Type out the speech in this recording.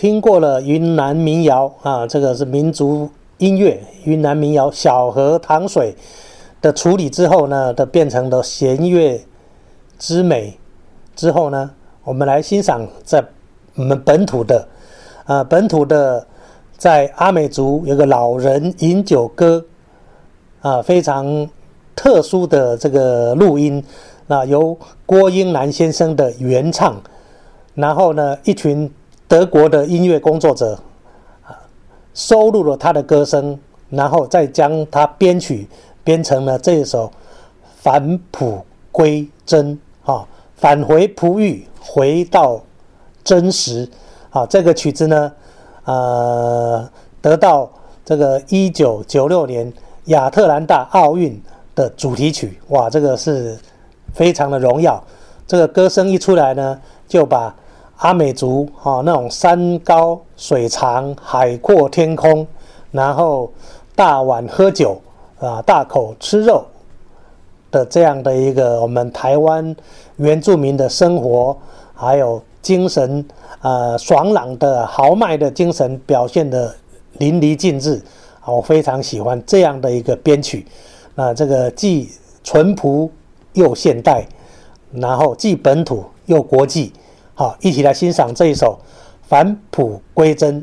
听过了云南民谣啊，这个是民族音乐，云南民谣《小河淌水》的处理之后呢，的变成了弦乐之美。之后呢，我们来欣赏在我们本土的啊，本土的在阿美族有个老人饮酒歌啊，非常特殊的这个录音，那由郭英南先生的原唱，然后呢，一群德国的音乐工作者啊，收录了他的歌声，然后再将他编曲编成了这一首返璞归真啊。返回璞玉，回到真实。好，这个曲子呢，呃，得到这个一九九六年亚特兰大奥运的主题曲。哇，这个是非常的荣耀。这个歌声一出来呢，就把阿美族哈那种山高水长、海阔天空，然后大碗喝酒啊，大口吃肉。的这样的一个我们台湾原住民的生活，还有精神，呃，爽朗的豪迈的精神表现的淋漓尽致啊，我非常喜欢这样的一个编曲，那这个既淳朴又现代，然后既本土又国际，好，一起来欣赏这一首返璞归真。